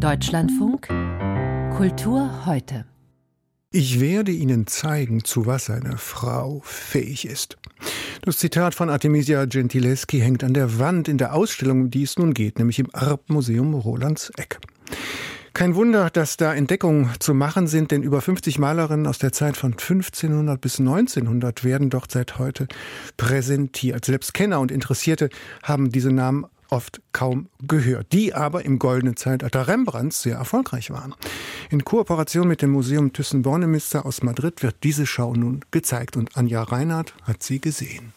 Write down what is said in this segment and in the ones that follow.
Deutschlandfunk Kultur heute. Ich werde Ihnen zeigen, zu was eine Frau fähig ist. Das Zitat von Artemisia Gentileschi hängt an der Wand in der Ausstellung, um die es nun geht, nämlich im Arp-Museum Rolands Eck. Kein Wunder, dass da Entdeckungen zu machen sind, denn über 50 Malerinnen aus der Zeit von 1500 bis 1900 werden dort seit heute präsentiert. Selbst Kenner und Interessierte haben diese Namen oft kaum gehört, die aber im goldenen Zeitalter Rembrandts sehr erfolgreich waren. In Kooperation mit dem Museum Thyssen-Bornemisza aus Madrid wird diese Schau nun gezeigt und Anja Reinhardt hat sie gesehen.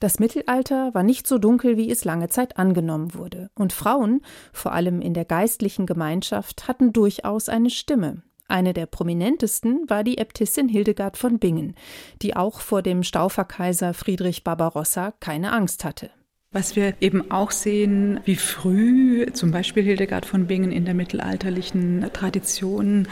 Das Mittelalter war nicht so dunkel, wie es lange Zeit angenommen wurde, und Frauen, vor allem in der geistlichen Gemeinschaft, hatten durchaus eine Stimme. Eine der prominentesten war die Äbtissin Hildegard von Bingen, die auch vor dem Stauferkaiser Friedrich Barbarossa keine Angst hatte. Was wir eben auch sehen, wie früh zum Beispiel Hildegard von Bingen in der mittelalterlichen Tradition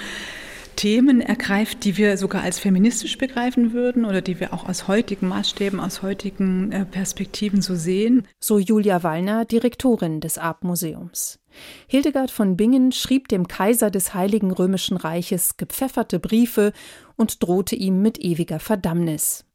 Themen ergreift, die wir sogar als feministisch begreifen würden oder die wir auch aus heutigen Maßstäben, aus heutigen äh, Perspektiven so sehen. So Julia Wallner, Direktorin des Arp-Museums. Hildegard von Bingen schrieb dem Kaiser des Heiligen Römischen Reiches gepfefferte Briefe und drohte ihm mit ewiger Verdammnis.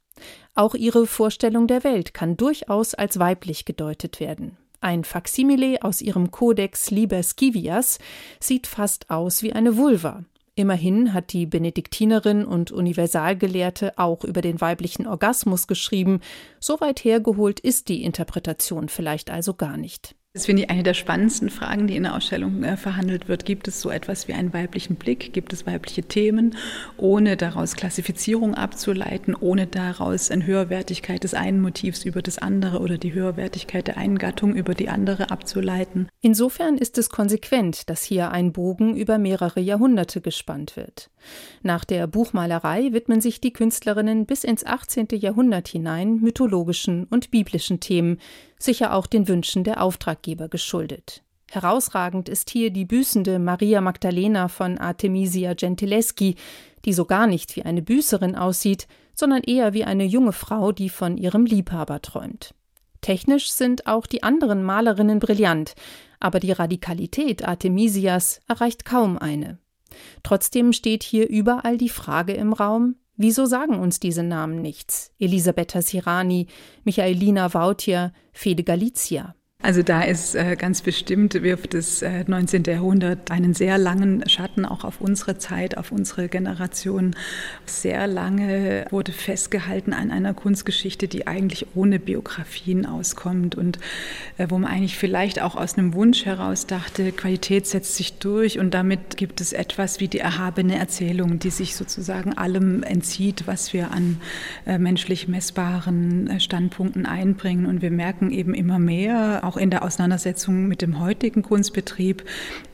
Auch ihre Vorstellung der Welt kann durchaus als weiblich gedeutet werden. Ein Faksimile aus ihrem Codex Liber Scivias sieht fast aus wie eine Vulva. Immerhin hat die Benediktinerin und Universalgelehrte auch über den weiblichen Orgasmus geschrieben. So weit hergeholt ist die Interpretation vielleicht also gar nicht. Das finde ich eine der spannendsten Fragen, die in der Ausstellung äh, verhandelt wird. Gibt es so etwas wie einen weiblichen Blick? Gibt es weibliche Themen, ohne daraus Klassifizierung abzuleiten, ohne daraus eine Höherwertigkeit des einen Motivs über das andere oder die Höherwertigkeit der einen Gattung über die andere abzuleiten? Insofern ist es konsequent, dass hier ein Bogen über mehrere Jahrhunderte gespannt wird. Nach der Buchmalerei widmen sich die Künstlerinnen bis ins 18. Jahrhundert hinein mythologischen und biblischen Themen, sicher auch den Wünschen der Auftraggeber geschuldet. Herausragend ist hier die büßende Maria Magdalena von Artemisia Gentileschi, die so gar nicht wie eine Büßerin aussieht, sondern eher wie eine junge Frau, die von ihrem Liebhaber träumt. Technisch sind auch die anderen Malerinnen brillant, aber die Radikalität Artemisias erreicht kaum eine. Trotzdem steht hier überall die Frage im Raum, Wieso sagen uns diese Namen nichts? Elisabetta Sirani, Michaelina Vautier, Fede Galizia. Also da ist äh, ganz bestimmt, wirft das äh, 19. Jahrhundert einen sehr langen Schatten auch auf unsere Zeit, auf unsere Generation. Sehr lange wurde festgehalten an einer Kunstgeschichte, die eigentlich ohne Biografien auskommt und äh, wo man eigentlich vielleicht auch aus einem Wunsch heraus dachte, Qualität setzt sich durch und damit gibt es etwas wie die erhabene Erzählung, die sich sozusagen allem entzieht, was wir an äh, menschlich messbaren äh, Standpunkten einbringen. Und wir merken eben immer mehr, auch in der Auseinandersetzung mit dem heutigen Kunstbetrieb,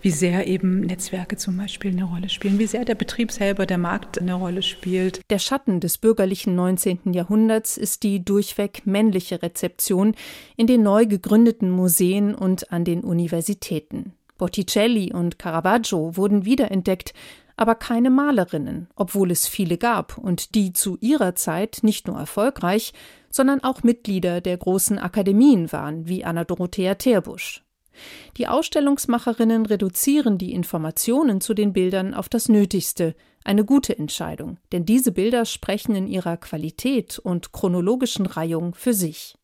wie sehr eben Netzwerke zum Beispiel eine Rolle spielen, wie sehr der Betrieb selber, der Markt eine Rolle spielt. Der Schatten des bürgerlichen 19. Jahrhunderts ist die durchweg männliche Rezeption in den neu gegründeten Museen und an den Universitäten. Botticelli und Caravaggio wurden wiederentdeckt, aber keine Malerinnen, obwohl es viele gab und die zu ihrer Zeit nicht nur erfolgreich, sondern auch Mitglieder der großen Akademien waren, wie Anna Dorothea Terbusch. Die Ausstellungsmacherinnen reduzieren die Informationen zu den Bildern auf das Nötigste, eine gute Entscheidung, denn diese Bilder sprechen in ihrer Qualität und chronologischen Reihung für sich.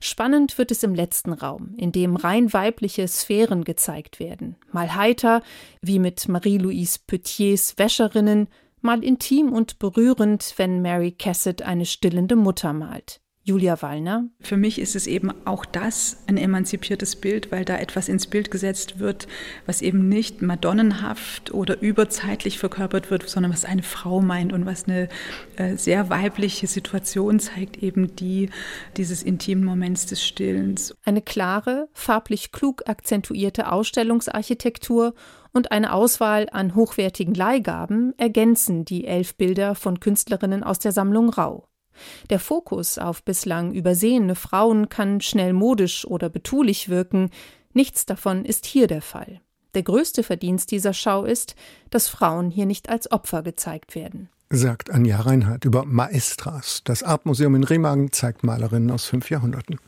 Spannend wird es im letzten Raum, in dem rein weibliche Sphären gezeigt werden, mal heiter, wie mit Marie-Louise Petiers Wäscherinnen, mal intim und berührend, wenn Mary Cassett eine stillende Mutter malt. Julia Wallner. Für mich ist es eben auch das ein emanzipiertes Bild, weil da etwas ins Bild gesetzt wird, was eben nicht madonnenhaft oder überzeitlich verkörpert wird, sondern was eine Frau meint und was eine äh, sehr weibliche Situation zeigt, eben die dieses intimen Moments des Stillens. Eine klare, farblich klug akzentuierte Ausstellungsarchitektur und eine Auswahl an hochwertigen Leihgaben ergänzen die elf Bilder von Künstlerinnen aus der Sammlung Rau. Der Fokus auf bislang übersehene Frauen kann schnell modisch oder betulich wirken, nichts davon ist hier der Fall. Der größte Verdienst dieser Schau ist, dass Frauen hier nicht als Opfer gezeigt werden. Sagt Anja Reinhardt über Maestras. Das Artmuseum in Remagen zeigt Malerinnen aus fünf Jahrhunderten.